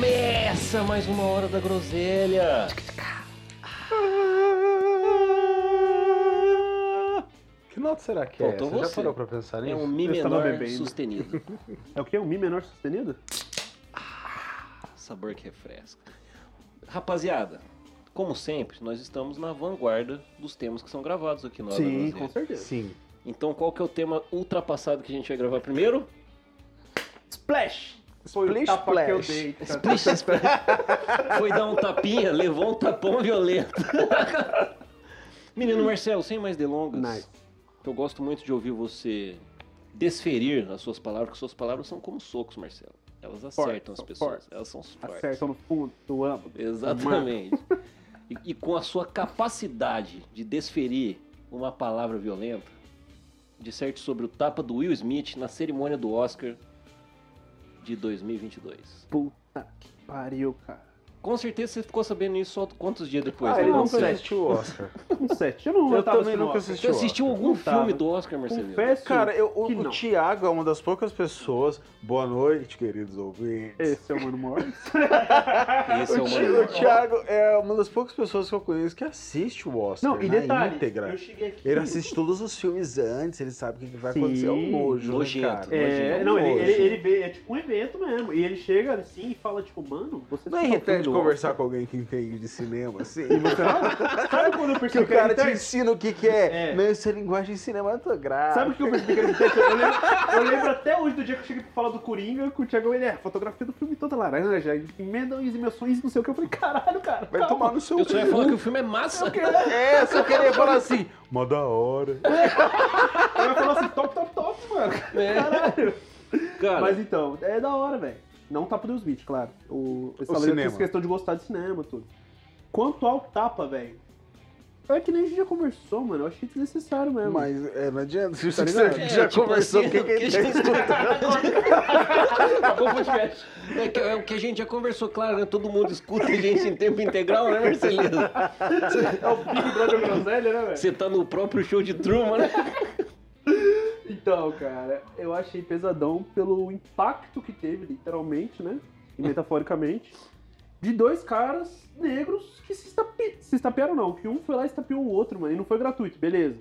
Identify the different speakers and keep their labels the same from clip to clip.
Speaker 1: Começa mais uma hora da groselha.
Speaker 2: Que nota será que é?
Speaker 1: Faltou
Speaker 2: Você já
Speaker 1: você.
Speaker 2: parou pra pensar
Speaker 1: É
Speaker 2: nisso?
Speaker 1: um Mi
Speaker 3: Eu estava
Speaker 1: menor
Speaker 3: bebendo.
Speaker 1: sustenido.
Speaker 3: É o que? Um Mi menor sustenido?
Speaker 1: Sabor que refresca. Rapaziada, como sempre, nós estamos na vanguarda dos temas que são gravados aqui no Hora da
Speaker 3: Sim,
Speaker 1: Groselha.
Speaker 3: com certeza.
Speaker 2: Sim.
Speaker 1: Então qual que é o tema ultrapassado que a gente vai gravar primeiro?
Speaker 3: Splash! Foi o tapa que eu
Speaker 2: Splash.
Speaker 3: dei.
Speaker 1: Splish, splash. Foi dar um tapinha, levou um tapão violento. Menino Marcelo, sem mais delongas,
Speaker 3: Nice.
Speaker 1: eu gosto muito de ouvir você desferir as suas palavras, porque suas palavras são como socos, Marcelo. Elas acertam as pessoas,
Speaker 3: fortes.
Speaker 1: elas são fortes.
Speaker 3: Acertam no fundo do âmago.
Speaker 1: Exatamente. E, e com a sua capacidade de desferir uma palavra violenta, disserte sobre o tapa do Will Smith na cerimônia do Oscar de 2022.
Speaker 3: Puta que pariu, cara.
Speaker 1: Com certeza você ficou sabendo isso só quantos dias depois,
Speaker 2: Ah,
Speaker 1: né?
Speaker 2: ele
Speaker 3: não,
Speaker 2: nunca
Speaker 3: sete.
Speaker 2: assistiu o Oscar.
Speaker 3: Um set. Eu não
Speaker 2: Eu
Speaker 3: tava
Speaker 2: também
Speaker 3: assistindo
Speaker 2: nunca
Speaker 3: Oscar.
Speaker 2: assisti.
Speaker 1: Você assistiu algum
Speaker 3: Não tava.
Speaker 1: filme do Oscar?
Speaker 3: Confesso
Speaker 2: Cara, eu, o, o. Thiago é uma das poucas pessoas. Boa noite, queridos ouvintes.
Speaker 3: Esse é o Mano Morris.
Speaker 1: Esse é o
Speaker 2: o, Thi-
Speaker 1: maior.
Speaker 2: o Thiago é uma das poucas pessoas que eu conheço que assiste o Oscar
Speaker 3: Não, e
Speaker 2: na
Speaker 3: detalhe,
Speaker 2: íntegra.
Speaker 3: eu cheguei aqui...
Speaker 2: Ele assiste todos os filmes antes, ele sabe o que vai
Speaker 3: Sim,
Speaker 2: acontecer. É um nojo,
Speaker 1: nojento.
Speaker 2: né, cara?
Speaker 3: É,
Speaker 1: Imagina,
Speaker 3: não, ele, ele, ele vê, é tipo um evento mesmo. E ele chega assim e fala, tipo, mano, você
Speaker 2: Não é irritante
Speaker 3: do
Speaker 2: conversar com alguém que entende de cinema, assim.
Speaker 3: E você? Sabe quando eu
Speaker 2: Que
Speaker 3: percebi
Speaker 2: o
Speaker 3: que era
Speaker 2: cara te ensina o que, que é.
Speaker 3: É.
Speaker 2: Não, isso é linguagem cinematográfica.
Speaker 3: Sabe o que eu percebi que era? Eu lembro, eu lembro até hoje do dia que eu cheguei pra falar do Coringa, que o Thiago, ele é, fotografia do filme toda laranja, emendam as emoções, não sei o que. Eu falei, caralho, cara,
Speaker 2: Vai
Speaker 3: calma.
Speaker 2: tomar no seu
Speaker 1: Eu só ia falar que o filme é massa.
Speaker 2: É, só queria falar assim, mó da hora.
Speaker 3: Eu ia falar assim, top, top, top, mano.
Speaker 1: É.
Speaker 3: Caralho.
Speaker 1: Cara,
Speaker 3: Mas então, é da hora, velho. Não tapa do Will Smith, claro. O, eu falei
Speaker 2: cinema.
Speaker 3: essa questão de gostar de cinema, tudo. Quanto ao tapa, velho. É que nem a gente já conversou, mano. Eu achei desnecessário mesmo.
Speaker 2: Mas é, não adianta. Se
Speaker 3: Tá
Speaker 2: você
Speaker 3: ligado?
Speaker 1: É,
Speaker 2: já
Speaker 1: tipo
Speaker 2: conversou,
Speaker 1: assim,
Speaker 2: quem que
Speaker 1: que a gente-
Speaker 2: tá escutando?
Speaker 3: Acabou o podcast.
Speaker 1: é, que, é o que a gente já conversou, claro, né? Todo mundo escuta a gente em tempo integral, né, Marcelino?
Speaker 3: É o Big Brother Groselha, né, velho?
Speaker 1: Você tá no próprio show de Truman, né?
Speaker 3: Então, cara, eu achei pesadão pelo impacto que teve, literalmente, né? E metaforicamente, de dois caras negros que se, estape... se estapearam, não. Que um foi lá e estapeou o outro, mano. E não foi gratuito, beleza.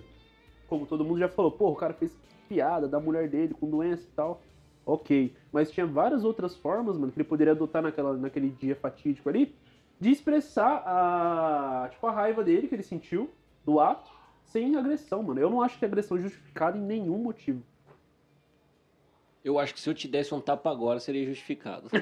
Speaker 3: Como todo mundo já falou, pô, o cara fez piada da mulher dele com doença e tal. Ok. Mas tinha várias outras formas, mano, que ele poderia adotar naquela, naquele dia fatídico ali, de expressar a, tipo, a raiva dele que ele sentiu do ato sem agressão, mano. Eu não acho que a agressão é justificada em nenhum motivo.
Speaker 1: Eu acho que se eu te desse um tapa agora, seria justificado.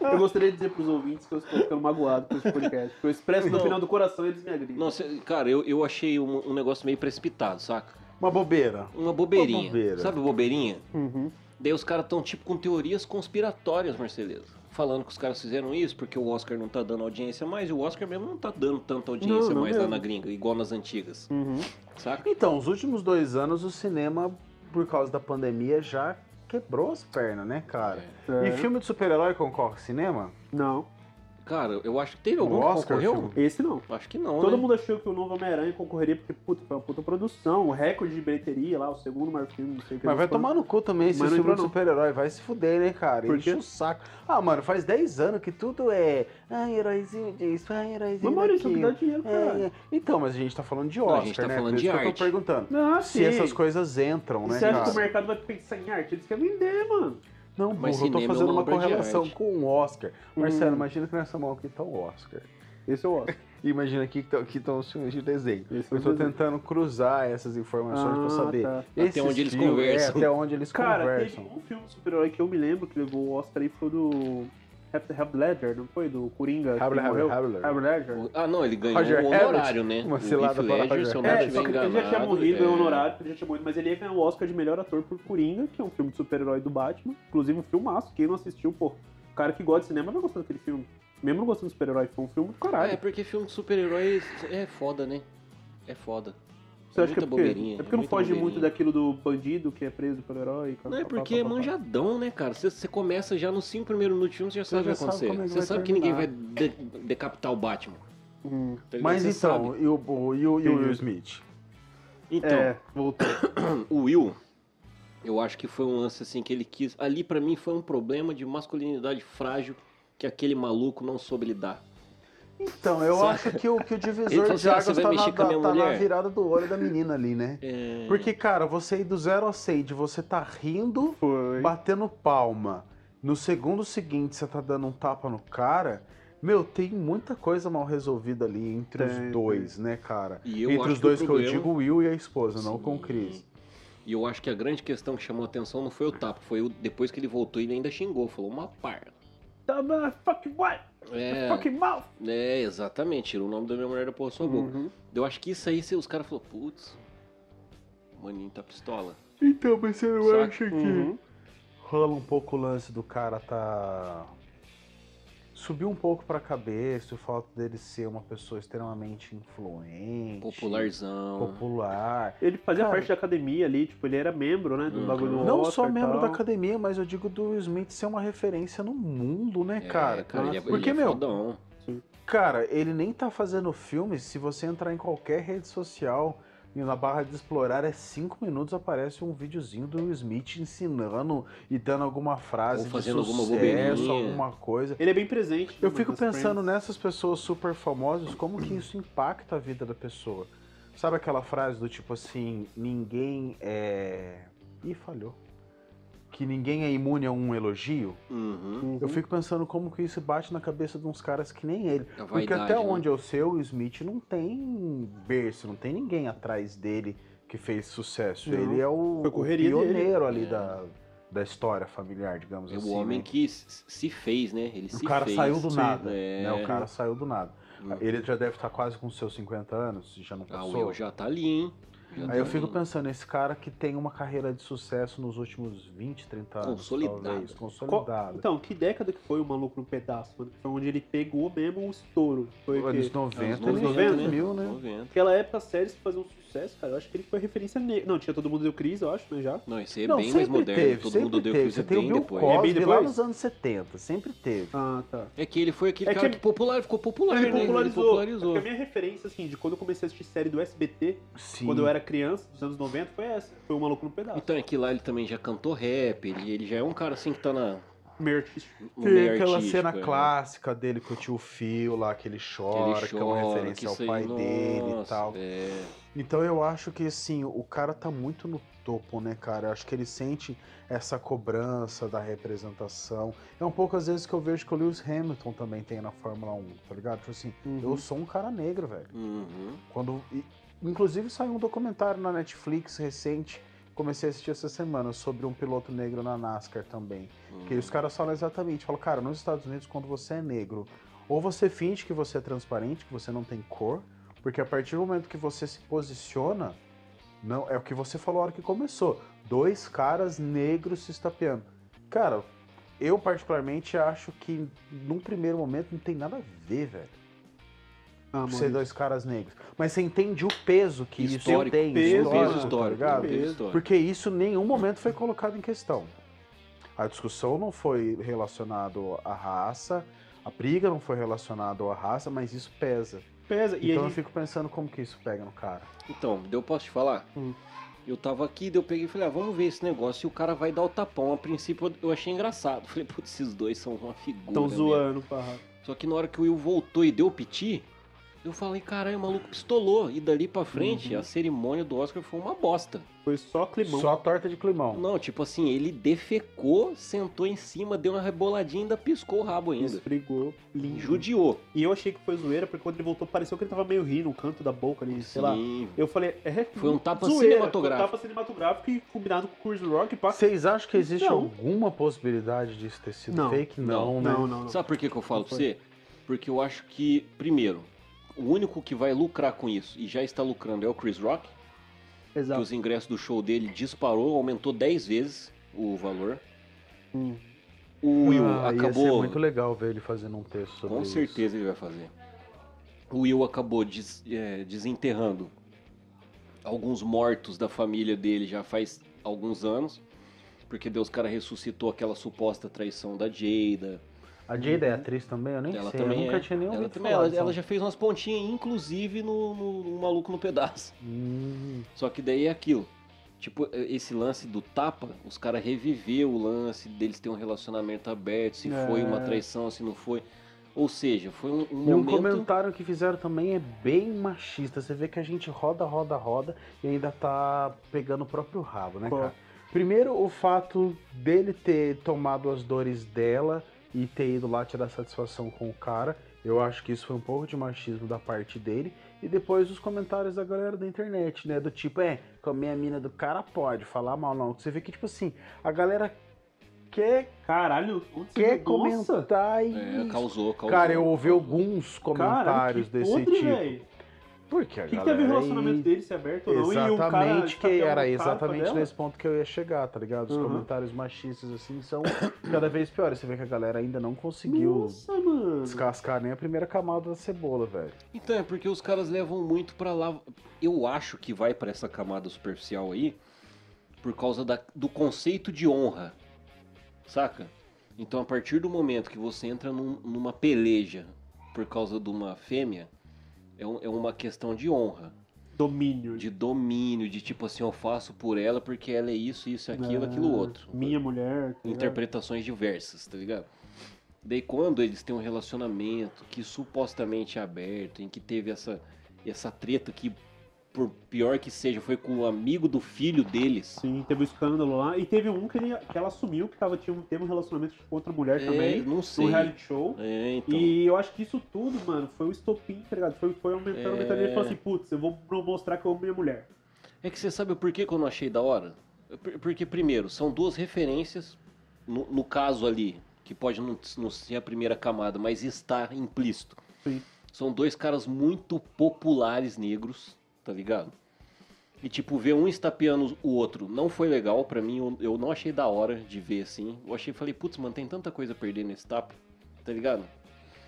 Speaker 3: Eu gostaria de dizer pros ouvintes que eu estou ficando magoado com esse podcast. Que eu expresso no
Speaker 1: Não.
Speaker 3: final do coração e eles me agridem.
Speaker 1: Nossa, cara, eu, eu achei um, um negócio meio precipitado, saca?
Speaker 2: Uma bobeira.
Speaker 1: Uma bobeirinha.
Speaker 2: Uma bobeira.
Speaker 1: Sabe bobeirinha?
Speaker 3: Uhum.
Speaker 1: Daí os caras tão tipo com teorias conspiratórias, Marceleza. Falando que os caras fizeram isso porque o Oscar não tá dando audiência mais, e o Oscar mesmo não tá dando tanta audiência
Speaker 3: Não, não
Speaker 1: mais lá
Speaker 3: mesmo.
Speaker 1: na gringa, igual nas antigas.
Speaker 3: Uhum.
Speaker 1: Saca?
Speaker 2: Então, os últimos dois anos o cinema, por causa da pandemia, já quebrou as pernas, né, cara?
Speaker 3: É.
Speaker 2: E filme de super-herói concorre ao cinema?
Speaker 3: Não,
Speaker 1: Cara, eu acho que teve algum
Speaker 2: O
Speaker 1: que
Speaker 2: Oscar,
Speaker 1: concorreu?
Speaker 2: filme?
Speaker 3: esse não.
Speaker 1: Acho que não,
Speaker 3: Todo
Speaker 1: né?
Speaker 3: mundo achou que o novo Homem-Aranha concorreria porque, puta, foi uma puta produção, o recorde de bilheteria lá, o segundo maior filme, não sei o que.
Speaker 2: Mas vai tomar no cu também esse
Speaker 3: não
Speaker 2: filme
Speaker 3: não.
Speaker 2: super-herói. Vai se fuder, né, cara?
Speaker 3: Por
Speaker 2: Enche o saco. Ah, mano, faz 10 anos que tudo é. Ai, heróizinho disso, ai, heróizinho
Speaker 3: Mas, Maurício, que dá dinheiro,
Speaker 2: É,
Speaker 3: cara.
Speaker 2: é. Então, mas a gente tá falando de
Speaker 1: Não, a
Speaker 2: Oscar,
Speaker 1: gente tá
Speaker 2: né?
Speaker 1: falando de
Speaker 2: isso que eu
Speaker 1: arte.
Speaker 2: tô perguntando.
Speaker 3: Ah,
Speaker 2: Se
Speaker 3: sim.
Speaker 2: essas coisas entram, né,
Speaker 3: Você acha que o mercado vai pensar em arte? Eles querem vender, mano.
Speaker 2: Não,
Speaker 1: Mas
Speaker 2: burro, eu tô
Speaker 1: é
Speaker 2: fazendo
Speaker 1: uma
Speaker 2: uma
Speaker 1: de
Speaker 2: correlação com o Oscar. Marcelo,
Speaker 3: Hum.
Speaker 2: imagina que nessa mão aqui tá o Oscar.
Speaker 3: Esse eu gosto.
Speaker 2: E imagina aqui que estão os filmes de desenho.
Speaker 3: Esse
Speaker 2: Eu
Speaker 3: é o
Speaker 2: tô
Speaker 3: desenho.
Speaker 2: tentando cruzar essas informações pra
Speaker 3: Ah,
Speaker 2: saber.
Speaker 3: tá.
Speaker 1: Até onde eles
Speaker 2: filmes-
Speaker 1: conversam.
Speaker 2: É, até onde eles
Speaker 3: Cara,
Speaker 2: conversam.
Speaker 3: teve um filme super-herói que eu me lembro que levou o Oscar aí foi do Heath Ledger, não foi? Do Coringa. que
Speaker 2: Habler,
Speaker 3: morreu?
Speaker 2: Habler, Habler.
Speaker 3: Heath Ledger.
Speaker 1: O- Ah, não, ele ganhou
Speaker 2: Roger
Speaker 1: o honorário, né?
Speaker 2: Uma
Speaker 1: o
Speaker 2: cilada
Speaker 1: Heath
Speaker 2: para
Speaker 1: Ledger,
Speaker 2: Roger
Speaker 1: se eu não
Speaker 3: É, só que ele já tinha
Speaker 1: enganado,
Speaker 3: morrido,
Speaker 1: é...
Speaker 3: é honorário, ele já tinha morrido, mas ele ia ganhar o Oscar de melhor ator por Coringa, que é um filme de super-herói do Batman. Inclusive um filmaço, quem não assistiu, pô, o cara que gosta de cinema vai gostar daquele filme. Mesmo não gostando de super-herói, foi um filme do caralho.
Speaker 1: É, porque filme de super-heróis é foda, né? É foda.
Speaker 3: Você
Speaker 1: é
Speaker 3: acha que é porque,
Speaker 1: bobeirinha,
Speaker 3: é porque não
Speaker 1: muita
Speaker 3: foge muito daquilo do bandido que é preso pelo herói?
Speaker 1: Não, é porque é
Speaker 3: pá, pá, pá.
Speaker 1: manjadão, né, cara? Você, você começa já nos cinco primeiros minutos você já sabe o que
Speaker 2: já
Speaker 1: vai
Speaker 2: sabe
Speaker 1: acontecer.
Speaker 2: é
Speaker 1: Você sabe que ninguém vai de- decapitar o Batman.
Speaker 3: Hum,
Speaker 1: tá ligado?
Speaker 2: Mas então,
Speaker 1: sabe.
Speaker 2: e o, o- e o, e o Will. Smith?
Speaker 1: Então,
Speaker 3: É, voltou.
Speaker 1: o Will, Eu acho que foi um lance assim que ele quis. Ali pra mim foi um problema de masculinidade frágil que aquele maluco não soube lidar.
Speaker 2: Então, eu acho que o, que o divisor
Speaker 1: falou
Speaker 2: de águas
Speaker 1: vai
Speaker 2: tá, na, tá na
Speaker 1: mulher?
Speaker 2: virada do olho da menina ali, né?
Speaker 1: É...
Speaker 2: Porque, cara, você ir do zero a 100, de você tá rindo,
Speaker 3: Foi.
Speaker 2: batendo palma, no segundo seguinte você tá dando um tapa no cara, meu, tem muita coisa mal resolvida ali entre
Speaker 3: Tem,
Speaker 2: os dois, né, cara?
Speaker 1: E eu
Speaker 2: entre os dois
Speaker 1: que,
Speaker 2: que,
Speaker 1: o
Speaker 2: eu
Speaker 1: problema...
Speaker 2: digo, o Will e a esposa, não com o
Speaker 1: Sim.
Speaker 2: Chris.
Speaker 1: E eu acho que a grande questão que chamou a atenção não foi o tapa, foi o... depois que ele voltou ele ainda xingou, falou uma parda.
Speaker 3: Tava fucking what?
Speaker 1: É,
Speaker 3: Fucking mouth.
Speaker 1: é, exatamente, tirou o nome da minha mulher da porra sua boca.
Speaker 3: Uhum.
Speaker 1: Eu acho que isso aí, se os caras falaram, putz, o maninho tá pistola.
Speaker 2: Então, mas você não
Speaker 1: Saca?
Speaker 2: acha que
Speaker 3: Uhum.
Speaker 2: rola um pouco o lance do cara tá. Subiu um pouco pra cabeça o fato dele ser uma pessoa extremamente influente.
Speaker 1: Popularzão.
Speaker 2: Popular.
Speaker 3: Ele fazia
Speaker 2: Cara.
Speaker 3: parte da academia ali, tipo, ele era membro, né, do
Speaker 1: Uhum.
Speaker 3: bagulho do
Speaker 2: Não
Speaker 3: Oscar
Speaker 2: só membro da academia, mas eu digo do Smith ser uma referência no mundo, né,
Speaker 1: É,
Speaker 2: cara?
Speaker 1: cara, ele é,
Speaker 2: Porque,
Speaker 1: ele é
Speaker 2: meu,
Speaker 1: fodão.
Speaker 2: Cara, ele nem tá fazendo filme. Se você entrar em qualquer rede social e na barra de explorar é cinco minutos aparece um videozinho do Will Smith ensinando e dando alguma frase
Speaker 1: Ou fazendo
Speaker 2: de
Speaker 1: alguma
Speaker 2: sucesso,
Speaker 1: bobeirinha.
Speaker 2: alguma coisa.
Speaker 3: Ele é bem presente.
Speaker 2: Eu fico pensando
Speaker 3: Friends.
Speaker 2: nessas pessoas super famosas, como que isso impacta a vida da pessoa. Sabe aquela frase do tipo assim, ninguém é. Ih, falhou. Que ninguém é imune a um elogio?
Speaker 1: Uhum.
Speaker 2: Eu fico pensando como que isso bate na cabeça de uns caras que nem ele.
Speaker 1: A
Speaker 2: Porque
Speaker 1: vaidade,
Speaker 2: até
Speaker 1: né?
Speaker 2: onde eu sei, o Smith não tem berço, não tem ninguém atrás dele que fez sucesso.
Speaker 3: Não.
Speaker 2: Ele é o, o pioneiro ali
Speaker 1: É.
Speaker 2: da, da história familiar, digamos
Speaker 1: É
Speaker 2: assim.
Speaker 1: o homem
Speaker 2: né?
Speaker 1: que se fez, né? Ele se
Speaker 2: O cara
Speaker 1: fez.
Speaker 2: saiu do
Speaker 3: sim.
Speaker 2: nada.
Speaker 1: É.
Speaker 2: Né? O cara saiu do nada.
Speaker 1: Uhum.
Speaker 2: Ele já deve estar quase com seus 50 anos, se já não
Speaker 1: Ah, o
Speaker 2: passou.
Speaker 1: Will já tá ali, hein?
Speaker 2: Aí eu fico pensando, esse cara que tem uma carreira de sucesso nos últimos 20, 30 anos.
Speaker 1: Consolidado.
Speaker 2: Talvez, consolidado.
Speaker 3: Então, que década que foi o Maluco no Pedaço, mano? Foi onde ele pegou mesmo o estouro. Foi
Speaker 2: Anos
Speaker 3: quê?
Speaker 2: 90,
Speaker 1: Anos
Speaker 2: anos
Speaker 3: 90,
Speaker 2: 90, mil, né?
Speaker 1: 90.
Speaker 3: Naquela época, as séries que faziam sucesso, cara, eu acho que ele foi referência negra. Não, tinha Todo Mundo Deu Cris, eu acho, né, já.
Speaker 1: Não, esse aí é
Speaker 2: Não,
Speaker 1: bem mais moderno.
Speaker 2: teve,
Speaker 1: Todo mundo deu
Speaker 2: tem o
Speaker 1: bem depois.
Speaker 3: É bem
Speaker 2: Cosby lá
Speaker 3: depois?
Speaker 2: nos anos 70, sempre teve.
Speaker 3: Ah, tá.
Speaker 1: É que ele foi aquele
Speaker 3: É
Speaker 1: cara
Speaker 3: que-
Speaker 1: que popular, ficou popular,
Speaker 3: Ele
Speaker 1: né?
Speaker 3: popularizou.
Speaker 1: Ele popularizou.
Speaker 3: Porque a minha referência, assim, de quando eu comecei a assistir série do SBT,
Speaker 2: Sim.
Speaker 3: quando eu era criança, dos anos 90, foi essa. Foi o Maluco no Pedaço.
Speaker 1: Então, é que lá ele também já cantou rap, ele, ele já é um cara assim que tá na,
Speaker 3: Meio artístico.
Speaker 2: Tem
Speaker 1: meio
Speaker 2: aquela
Speaker 1: artístico,
Speaker 2: cena
Speaker 1: é.
Speaker 2: clássica dele com o tio Phil lá, que ele chora,
Speaker 1: Ele
Speaker 2: que é uma
Speaker 1: chora,
Speaker 2: referência ao pai dele e tal.
Speaker 1: É.
Speaker 2: Então eu acho que assim, o cara tá muito no topo, né, cara? Eu acho que ele sente essa cobrança da representação. É um pouco às vezes que eu vejo que o Lewis Hamilton também tem na Fórmula 1, tá ligado? Tipo assim,
Speaker 3: Uhum.
Speaker 2: eu sou um cara negro, velho.
Speaker 1: Uhum.
Speaker 2: Quando. e- inclusive saiu um documentário na Netflix recente, comecei a assistir essa semana, sobre um piloto negro na NASCAR também. Que os caras falam exatamente, falam, cara, nos Estados Unidos, quando você é negro, ou você finge que você é transparente, que você não tem cor, porque a partir do momento que você se posiciona, não é o que você falou a hora que começou. Dois caras negros se estapeando. Cara, eu particularmente acho que num primeiro momento não tem nada a ver, velho.
Speaker 3: Ah,
Speaker 2: Ser dois caras negros. Mas você entende o peso que
Speaker 1: Histórico,
Speaker 2: isso tem,
Speaker 3: peso,
Speaker 1: Peso
Speaker 3: Histórico,
Speaker 2: tá
Speaker 1: peso histórico.
Speaker 2: Porque isso em nenhum momento foi colocado em questão. A discussão não foi relacionado à raça, a briga não foi relacionada à raça, mas isso pesa.
Speaker 3: Pesa. E
Speaker 2: então eu fico pensando como que isso pega no cara.
Speaker 1: Então, eu posso te falar?
Speaker 3: Hum.
Speaker 1: Eu tava aqui, daí eu peguei e falei, ah, vamos ver esse negócio. E o cara vai dar o tapão. A princípio eu achei engraçado. Falei, putz, esses dois são uma figura.
Speaker 3: Tão zoando, parra.
Speaker 1: Só que na hora que o Will voltou e deu o piti, eu falei, caralho, o maluco pistolou. E dali pra frente,
Speaker 3: Uhum.
Speaker 1: a cerimônia do Oscar foi uma bosta.
Speaker 3: Foi só climão.
Speaker 2: Só torta de climão.
Speaker 1: Não, tipo assim, ele defecou, sentou em cima, deu uma reboladinha e ainda piscou o rabo ainda.
Speaker 3: Esfregou. Lindo.
Speaker 1: Judiou.
Speaker 3: E eu achei que foi zoeira, porque quando ele voltou, pareceu que ele tava meio rindo, no canto da boca ali, sei lá.
Speaker 1: Sim.
Speaker 3: Eu falei, é.
Speaker 1: Foi um tapa
Speaker 3: zoeira,
Speaker 1: cinematográfico.
Speaker 3: Foi um tapa cinematográfico e combinado com o Chris Rock.
Speaker 2: Vocês acham que existe
Speaker 3: Não.
Speaker 2: alguma possibilidade disso ter sido
Speaker 3: Não.
Speaker 2: fake?
Speaker 1: Não,
Speaker 2: Não, né?
Speaker 3: Não, não, não.
Speaker 1: Sabe por que, que eu falo
Speaker 3: Não
Speaker 1: pra
Speaker 3: foi.
Speaker 1: você? Porque eu acho que, primeiro, o único que vai lucrar com isso e já está lucrando é o Chris Rock, que
Speaker 3: Exato.
Speaker 1: os ingressos do show dele disparou, aumentou 10 vezes o valor.
Speaker 3: Hum.
Speaker 1: O Will
Speaker 2: Ah, Ia ser
Speaker 1: acabou.
Speaker 2: muito legal ver ele fazendo um texto sobre
Speaker 1: Com
Speaker 2: isso.
Speaker 1: certeza ele vai fazer. O Will acabou des- é, desenterrando alguns mortos da família dele já faz alguns anos. Porque Deus cara ressuscitou aquela suposta traição da Jada.
Speaker 2: A Jada é atriz também? Eu nem
Speaker 1: Ela
Speaker 2: sei,
Speaker 1: também
Speaker 2: eu nunca
Speaker 1: é.
Speaker 2: tinha nem
Speaker 1: ela,
Speaker 2: ouvido
Speaker 1: também,
Speaker 2: falar
Speaker 1: ela, ela já fez umas pontinhas, inclusive no, no- no Maluco no Pedaço.
Speaker 2: Hum,
Speaker 1: Só que daí é aquilo. Tipo, esse lance do tapa, os caras reviveu o lance deles ter um relacionamento aberto, se
Speaker 3: É.
Speaker 1: foi uma traição, se não foi. Ou seja, foi um, um
Speaker 2: E um
Speaker 1: momento.
Speaker 2: comentário que fizeram também é bem machista. Você vê que a gente roda, roda, roda e ainda tá pegando o próprio rabo, né,
Speaker 3: Qual?
Speaker 2: cara? Primeiro, o fato dele ter tomado as dores dela e ter ido lá tirar satisfação com o cara. Eu acho que isso foi um pouco de machismo da parte dele. E depois os comentários da galera da internet, né? Do tipo, é, comer a mina do cara pode, falar mal não. Você vê que, tipo assim, a galera quer,
Speaker 3: Caralho,
Speaker 2: quer?
Speaker 3: Nossa,
Speaker 2: comentar e.
Speaker 1: É, causou, causou.
Speaker 2: Cara, eu ouvi alguns comentários
Speaker 3: Caralho, que
Speaker 2: desse
Speaker 3: podre,
Speaker 2: tipo.
Speaker 3: velho.
Speaker 2: Porque a
Speaker 3: O que, que
Speaker 2: galera
Speaker 3: teve o relacionamento
Speaker 2: aí-
Speaker 3: dele se aberto ou não? e
Speaker 2: Exatamente, que
Speaker 3: estapeando
Speaker 2: era exatamente
Speaker 3: dela?
Speaker 2: nesse ponto que eu ia chegar, tá ligado? Os
Speaker 3: Uhum.
Speaker 2: comentários machistas, assim, são cada vez piores. Você vê que a galera ainda não conseguiu
Speaker 3: Nossa, mano.
Speaker 2: descascar nem a primeira camada da cebola, velho.
Speaker 1: Então, é porque os caras levam muito pra lá. Eu acho que vai pra essa camada superficial aí por causa da- do conceito de honra. Saca? Então, a partir do momento que você entra num- numa peleja por causa de uma fêmea, é, um- é uma questão de honra,
Speaker 3: Domínio.
Speaker 1: de domínio, de tipo assim, eu faço por ela porque ela é isso, isso, aquilo,
Speaker 3: É,
Speaker 1: aquilo outro.
Speaker 3: Minha mulher. tá
Speaker 1: interpretações diversas, tá ligado? Daí quando eles têm um relacionamento que supostamente é aberto, em que teve essa, essa treta que, por pior que seja, foi com o amigo do filho deles.
Speaker 3: Sim, teve um escândalo lá. E teve um que, ele, que ela assumiu que tava, tinha, um- teve um relacionamento com outra mulher
Speaker 1: É,
Speaker 3: também.
Speaker 1: não sei.
Speaker 3: No reality show.
Speaker 1: É, então.
Speaker 3: E eu acho que isso tudo, mano, foi o estopim, tá ligado? Foi, foi aumentando,
Speaker 1: É.
Speaker 3: aumentando. E ele falou assim, putz, eu vou mostrar que eu amo minha mulher.
Speaker 1: É que você sabe o porquê que eu não achei da hora? Por- Porque, primeiro, são duas referências, no, no caso ali, que pode não, não ser a primeira camada, mas está implícito.
Speaker 3: Sim.
Speaker 1: São dois caras muito populares negros, tá ligado? E, tipo, ver um estapeando o outro não foi legal pra mim, eu, eu não achei da hora de ver assim. Eu achei, falei, putz, mano, tem tanta coisa a perder nesse tapa, tá ligado?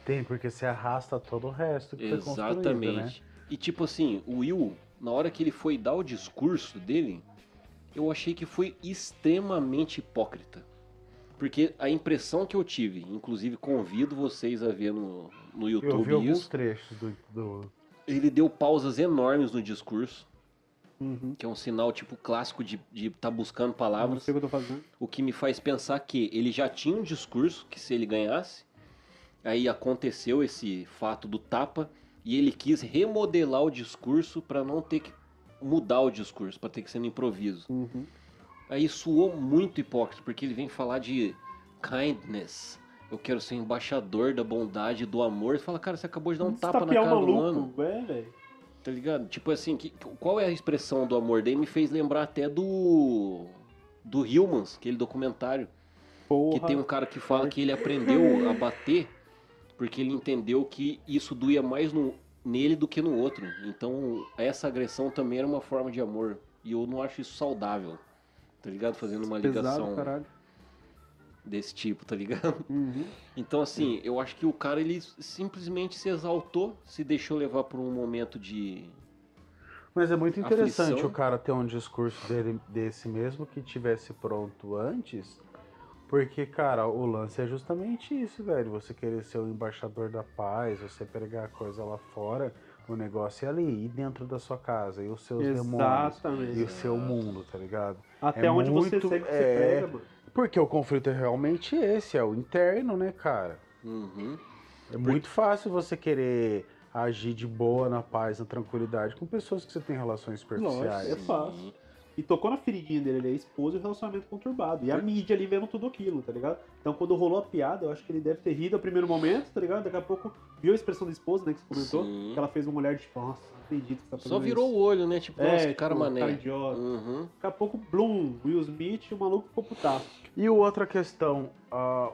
Speaker 2: Tem, porque você arrasta todo o resto que né?
Speaker 1: Exatamente. E tipo assim, o Will, na hora que ele foi dar o discurso dele, eu achei que foi extremamente hipócrita. Porque a impressão que eu tive, inclusive convido vocês a ver no, no
Speaker 2: Eu vi
Speaker 1: YouTube
Speaker 2: alguns
Speaker 1: isso,
Speaker 2: trechos do, do-
Speaker 1: ele deu pausas enormes no discurso,
Speaker 3: Uhum.
Speaker 1: que é um sinal tipo clássico de estar de tá buscando palavras.
Speaker 3: que.
Speaker 1: O que me faz pensar que ele já tinha um discurso que se ele ganhasse, aí aconteceu esse fato do tapa e ele quis remodelar o discurso para não ter que mudar o discurso, para ter que ser no improviso.
Speaker 3: Uhum.
Speaker 1: Aí soou muito hipócrita, porque ele vem falar de kindness. Eu quero ser embaixador da bondade, do amor. Você fala, cara, você acabou de dar um tapa na cara
Speaker 3: o
Speaker 1: do mano.
Speaker 3: maluco, é, velho.
Speaker 1: Tá ligado? Tipo assim, que, qual é a expressão do amor dele? Me fez lembrar até do. Do Humans, aquele documentário.
Speaker 3: Porra.
Speaker 1: Que tem um cara que fala que ele aprendeu a bater porque ele entendeu que isso doía mais no, nele do que no outro. Então, essa agressão também era uma forma de amor. E eu não acho isso saudável. Tá ligado? Fazendo uma
Speaker 3: Pesado,
Speaker 1: ligação
Speaker 3: caralho.
Speaker 1: Desse tipo, tá ligado?
Speaker 3: Uhum.
Speaker 1: Então, assim, eu acho que o cara ele simplesmente se exaltou, se deixou levar por um momento de.
Speaker 2: Mas é muito interessante
Speaker 1: Aflição.
Speaker 2: o cara ter um discurso dele, desse mesmo que tivesse pronto antes. Porque, cara, o lance é justamente isso, velho. Você querer ser o embaixador da paz, você pregar a coisa lá fora, o negócio é ali, e dentro da sua casa, e os seus demônios,
Speaker 3: Exatamente.
Speaker 2: e o seu mundo, tá ligado?
Speaker 3: Até
Speaker 2: É
Speaker 3: onde você
Speaker 2: muito-
Speaker 3: segue, você
Speaker 2: é-
Speaker 3: prega, mano.
Speaker 2: Porque o conflito é realmente esse, é o interno, né, cara?
Speaker 1: Uhum.
Speaker 2: É muito fácil você querer agir de boa, na paz, na tranquilidade, com pessoas que você tem relações superficiais.
Speaker 3: Lógico, é fácil. E tocou na feridinha dele, ele é esposa e o relacionamento conturbado. E a mídia ali vendo tudo aquilo, tá ligado? Então quando rolou a piada, eu acho que ele deve ter rido ao primeiro momento, tá ligado? Daqui a pouco viu a expressão da esposa, né, que você comentou,
Speaker 1: Sim.
Speaker 3: que ela fez uma mulher de tipo, nossa, não acredito que você tá
Speaker 1: Só virou
Speaker 3: isso.
Speaker 1: o olho, né? Tipo,
Speaker 3: É,
Speaker 1: nossa, que
Speaker 3: tipo,
Speaker 1: cara mané.
Speaker 3: cara idiota.
Speaker 1: Uhum.
Speaker 3: Daqui a pouco, Bloom, Will Smith, o maluco ficou putaço.
Speaker 2: E outra questão,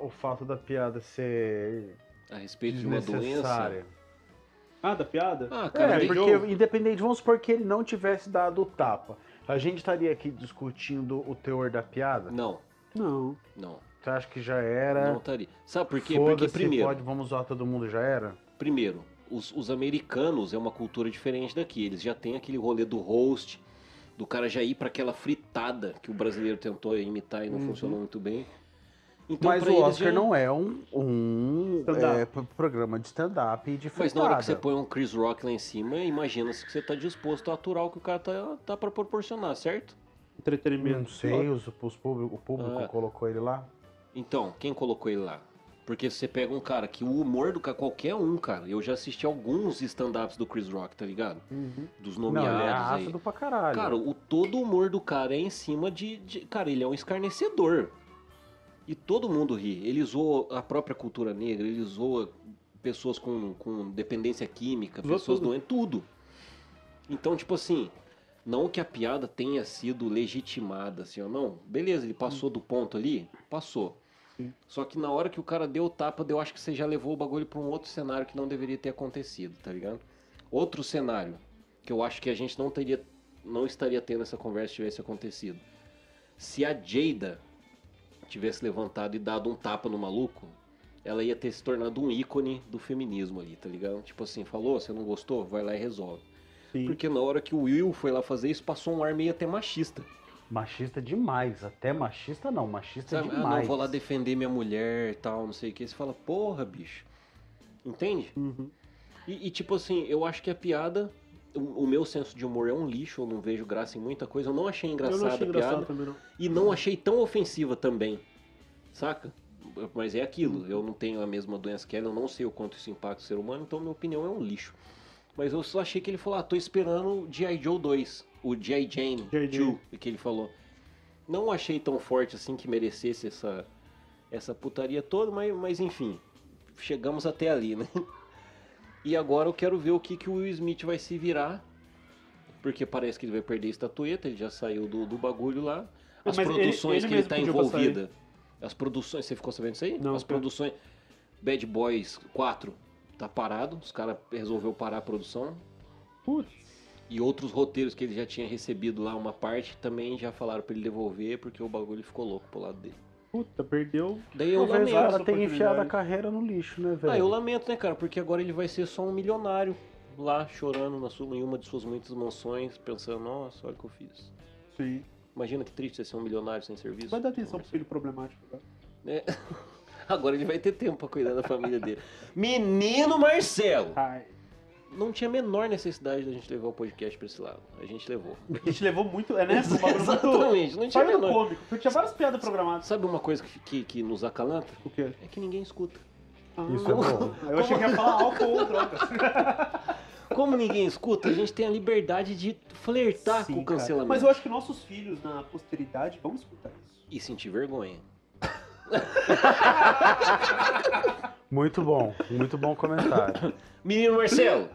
Speaker 2: o fato da piada ser
Speaker 1: A respeito de uma doença.
Speaker 2: desnecessária.
Speaker 3: Ah, da piada?
Speaker 1: Ah, cara,
Speaker 2: É, porque independente, vamos supor que ele não tivesse dado o tapa. A gente estaria aqui discutindo o teor da piada?
Speaker 1: Não,
Speaker 3: Não.
Speaker 1: não.
Speaker 2: Você acha que já era?
Speaker 1: Não estaria. Sabe por quê? Porque, primeiro,
Speaker 2: pode, vamos zoar todo mundo, já era?
Speaker 1: primeiro os, os americanos é uma cultura diferente daqui. Eles já têm aquele rolê do host, do cara já ir pra aquela fritada que o brasileiro tentou imitar e não
Speaker 3: Uhum.
Speaker 1: funcionou muito bem. Então,
Speaker 2: Mas o Oscar
Speaker 1: já-
Speaker 2: não é um, um é, pro- programa de stand-up e de
Speaker 1: Mas na hora que você
Speaker 2: fritada.
Speaker 1: põe um Chris Rock lá em cima, imagina-se que você tá disposto a aturar o que o cara tá, tá pra proporcionar, certo?
Speaker 3: Entretenimento.
Speaker 2: Não sei, os, os público, o público
Speaker 1: Ah.
Speaker 2: colocou ele lá.
Speaker 1: Então, quem colocou ele lá? Porque você pega um cara que o humor do cara, qualquer um, cara. Eu já assisti alguns stand-ups do Chris Rock, tá ligado?
Speaker 3: Uhum.
Speaker 1: Dos
Speaker 2: Não, ele é
Speaker 1: nomeados aí.
Speaker 2: pra caralho.
Speaker 1: Cara, o todo o humor do cara é em cima de, de- Cara, ele é um escarnecedor. E todo mundo ri. Ele zoa a própria cultura negra, ele zoa pessoas com, com dependência química,
Speaker 3: Zoa
Speaker 1: pessoas
Speaker 3: tudo.
Speaker 1: doentes, tudo. Então, tipo assim, não que a piada tenha sido legitimada, assim, ou não. Beleza, ele passou do ponto ali? Passou.
Speaker 3: Sim.
Speaker 1: Só que na hora que o cara deu o tapa, eu acho que você já levou o bagulho pra um outro cenário que não deveria ter acontecido, tá ligado? Outro cenário que eu acho que a gente não teria não estaria tendo essa conversa se tivesse acontecido. Se a Jada tivesse levantado e dado um tapa no maluco, ela ia ter se tornado um ícone do feminismo ali, tá ligado? Tipo assim, falou, você não gostou? Vai lá e resolve.
Speaker 3: Sim.
Speaker 1: Porque na hora que o Will foi lá fazer isso, passou um ar meio até machista.
Speaker 2: Machista demais. Até machista não, machista
Speaker 1: Sabe? Ah,
Speaker 2: demais.
Speaker 1: não, vou lá defender minha mulher e tal, não sei o que. Você fala, porra, bicho. Entende?
Speaker 3: Uhum.
Speaker 1: E, e, tipo assim, eu acho que a piada. O, o meu senso de humor é um lixo, eu não vejo graça em muita coisa. Eu não achei engraçada
Speaker 3: não achei
Speaker 1: a piada.
Speaker 3: também, não.
Speaker 1: E não achei tão ofensiva também. Saca? Mas é aquilo, eu não tenho a mesma doença que ela, eu não sei o quanto isso impacta o ser humano, então minha opinião é um lixo. Mas eu só achei que ele falou, ah, tô esperando o G.I. Joe 2, o G.I. Jane
Speaker 3: G.I.
Speaker 1: 2, que ele falou. Não achei tão forte assim que merecesse essa, essa putaria toda, mas, mas enfim, chegamos até ali, né? E agora eu quero ver o que, que o Will Smith vai se virar, porque parece que ele vai perder a estatueta, ele já saiu do, do bagulho lá. As
Speaker 3: Mas ele-
Speaker 1: produções
Speaker 3: ele
Speaker 1: que ele tá
Speaker 3: pediu pra sair.
Speaker 1: envolvida. As produções, você ficou sabendo disso aí?
Speaker 3: Não,
Speaker 1: As
Speaker 3: cara.
Speaker 1: produções. Bad Boys 4 tá parado, os caras resolveu parar a produção.
Speaker 3: Putz.
Speaker 1: E outros roteiros que ele já tinha recebido lá, uma parte, também já falaram pra ele devolver, porque o bagulho ficou louco pro lado dele.
Speaker 3: Puta, perdeu.
Speaker 1: Daí eu
Speaker 2: Talvez
Speaker 1: lamento.
Speaker 2: ela tenha enfiado a carreira no lixo, né, velho?
Speaker 1: Ah, eu lamento, né, cara? Porque agora ele vai ser só um milionário lá, chorando na sua, em uma de suas muitas mansões, pensando, nossa, olha o que eu fiz.
Speaker 3: Sim.
Speaker 1: Imagina que triste você ser um milionário sem serviço.
Speaker 3: Vai dar atenção pro filho problemático. Cara.
Speaker 1: É. Agora ele vai ter tempo pra cuidar da família dele. Menino Marcelo!
Speaker 3: Ai.
Speaker 1: Não tinha a menor necessidade da gente levar o podcast pra esse lado. A gente levou.
Speaker 3: A gente levou muito. É, né? Bagulho muito.
Speaker 1: Exatamente, não tinha menor.
Speaker 3: cômico. porque Tinha várias piadas programadas.
Speaker 1: Sabe uma coisa que, que, que nos acalanta?
Speaker 3: O quê?
Speaker 1: É que ninguém escuta.
Speaker 3: Ah,
Speaker 2: Isso é bom.
Speaker 3: Eu achei que ia falar álcool ou drogas.
Speaker 1: Como ninguém escuta, a gente tem a liberdade de flertar
Speaker 3: Sim,
Speaker 1: com o
Speaker 3: cara.
Speaker 1: cancelamento.
Speaker 3: Mas eu acho que nossos filhos na posteridade vão escutar isso.
Speaker 1: E sentir vergonha.
Speaker 2: Muito bom, muito bom comentário.
Speaker 1: Menino Marcelo!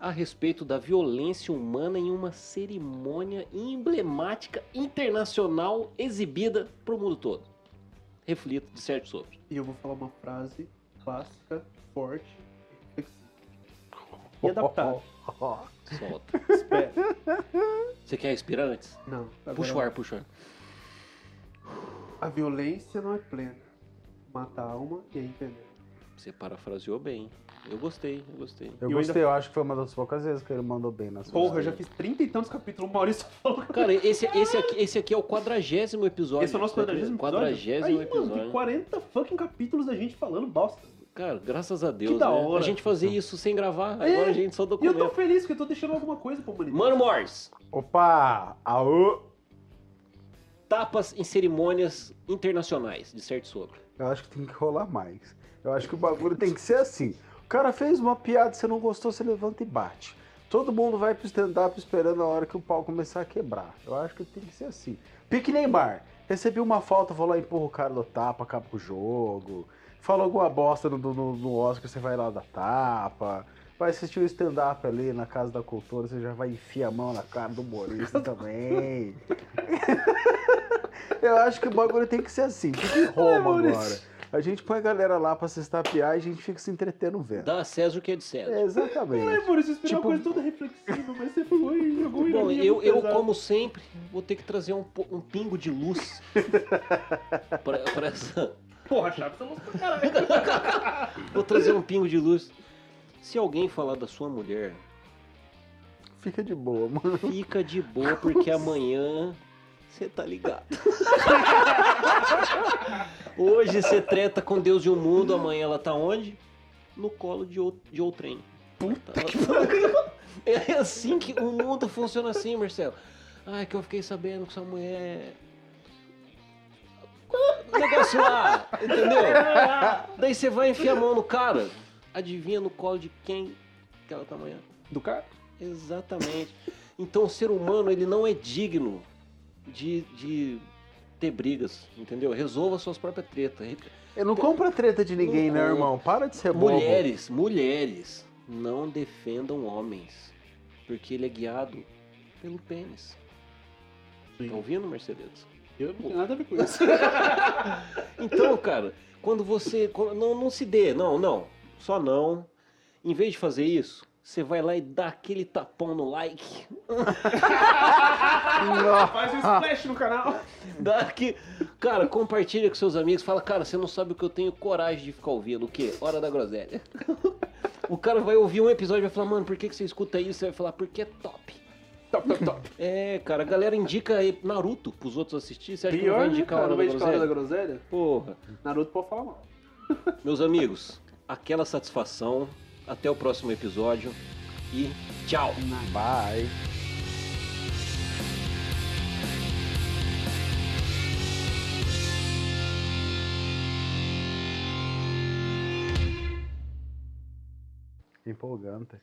Speaker 1: A respeito da violência humana em uma cerimônia emblemática internacional exibida pro mundo todo. Reflita de certo sobre.
Speaker 3: E eu vou falar uma frase clássica, forte e. E adaptada.
Speaker 1: Solta.
Speaker 3: Espera.
Speaker 1: Você quer respirar antes?
Speaker 3: Não.
Speaker 1: Puxa o ar, puxa o ar.
Speaker 3: A violência não é plena. Mata a alma e é envenena.
Speaker 1: Você parafraseou bem. Eu gostei, eu gostei.
Speaker 2: Eu
Speaker 3: Eu
Speaker 2: gostei, eu acho que foi uma das poucas vezes que ele mandou bem nas
Speaker 3: Porra, eu já fiz trinta e tantos capítulos, o Maurício falou.
Speaker 1: Cara, esse, esse, aqui, esse aqui é o quadragésimo episódio.
Speaker 3: Esse é o nosso quadragésimo episódio?
Speaker 1: Quadragésimo
Speaker 3: Aí, mano,
Speaker 1: episódio.
Speaker 3: tem 40 fucking capítulos da gente falando bosta.
Speaker 1: Cara, graças a Deus.
Speaker 3: da
Speaker 1: né?
Speaker 3: hora.
Speaker 1: A gente fazia isso sem gravar,
Speaker 3: É,
Speaker 1: agora a gente só
Speaker 3: E eu tô
Speaker 1: documenta.
Speaker 3: feliz que eu tô deixando alguma coisa pra humanidade.
Speaker 1: Mano Morris,
Speaker 2: Opa! Aô!
Speaker 1: Tapas em cerimônias internacionais, de certo sobre.
Speaker 2: Eu acho que tem que rolar mais. Eu acho que o bagulho tem que ser assim. O cara fez uma piada, você não gostou, você levanta e bate. Todo mundo vai pro stand-up esperando a hora que o pau começar a quebrar. Eu acho que tem que ser assim. Pique Neymar. Recebi uma falta, vou lá e empurro o cara do tapa, acaba o jogo. Falou alguma bosta no, no, no Oscar, você vai lá dar tapa. Vai assistir o stand-up ali na Casa da Cultura, você já vai enfiar a mão na cara do humorista também. Eu acho que o bagulho tem que ser assim. Fica em Roma
Speaker 3: Maurício.
Speaker 2: agora. A gente põe a galera lá pra se estapear e a gente fica se entretendo vendo.
Speaker 1: Dá a César o que é de César.
Speaker 2: É,
Speaker 3: Ai,
Speaker 2: exatamente.
Speaker 3: Maurício, eu esperava
Speaker 2: Tipo-
Speaker 3: uma coisa toda reflexiva, mas você foi e jogou
Speaker 1: Bom,
Speaker 3: ironia
Speaker 1: eu, eu como sempre, vou ter que trazer um, um pingo de luz pra, pra essa.
Speaker 3: Porra, Chaves, você não pra caralho.
Speaker 1: Vou trazer um pingo de luz. Se alguém falar da sua mulher,
Speaker 2: Fica de boa, mano.
Speaker 1: fica de boa, porque amanhã você tá ligado. Hoje você treta com Deus e o mundo, amanhã ela tá onde? No colo de, ou, de outrem. Puta que pariu. É assim que o mundo funciona assim, Marcelo. É que eu fiquei sabendo que sua mulher. O negócio lá, entendeu? Daí você vai enfiar a mão no cara. Adivinha no colo de quem aquela tá amanhã?
Speaker 3: Do cara?
Speaker 1: Exatamente. Então o ser humano ele não é digno de, de ter brigas, entendeu? Resolva suas próprias tretas.
Speaker 2: Eu não compro treta de ninguém,
Speaker 1: Não
Speaker 2: né, irmão? Para de ser bobo.
Speaker 1: Mulheres, mulheres, não defendam homens, porque ele é guiado pelo pênis. Tá ouvindo, Mercedes?
Speaker 3: Eu não tenho nada a ver com isso.
Speaker 1: Então, cara, quando você. Não, não se dê, não, não. Só não. Em vez de fazer isso, você vai lá e dá aquele tapão no like.
Speaker 3: Faz um splash no canal.
Speaker 1: Dá aqui. Cara, compartilha com seus amigos. Fala, cara, você não sabe o que eu tenho coragem de ficar ouvindo. O quê? Hora da groselha. O cara vai ouvir um episódio e vai falar, mano, por que, que você escuta isso? Você vai falar, porque é top.
Speaker 3: Top, top, top.
Speaker 1: É, cara, a galera indica Naruto pros outros assistir. Você acha que não vai indicar
Speaker 3: cara?
Speaker 1: Hora
Speaker 3: Não
Speaker 1: da
Speaker 3: vai indicar a hora da groselha?
Speaker 1: Porra.
Speaker 3: Naruto pode falar mal.
Speaker 1: Meus amigos, aquela satisfação. Até o próximo episódio. E tchau.
Speaker 2: Bye. Empolgante.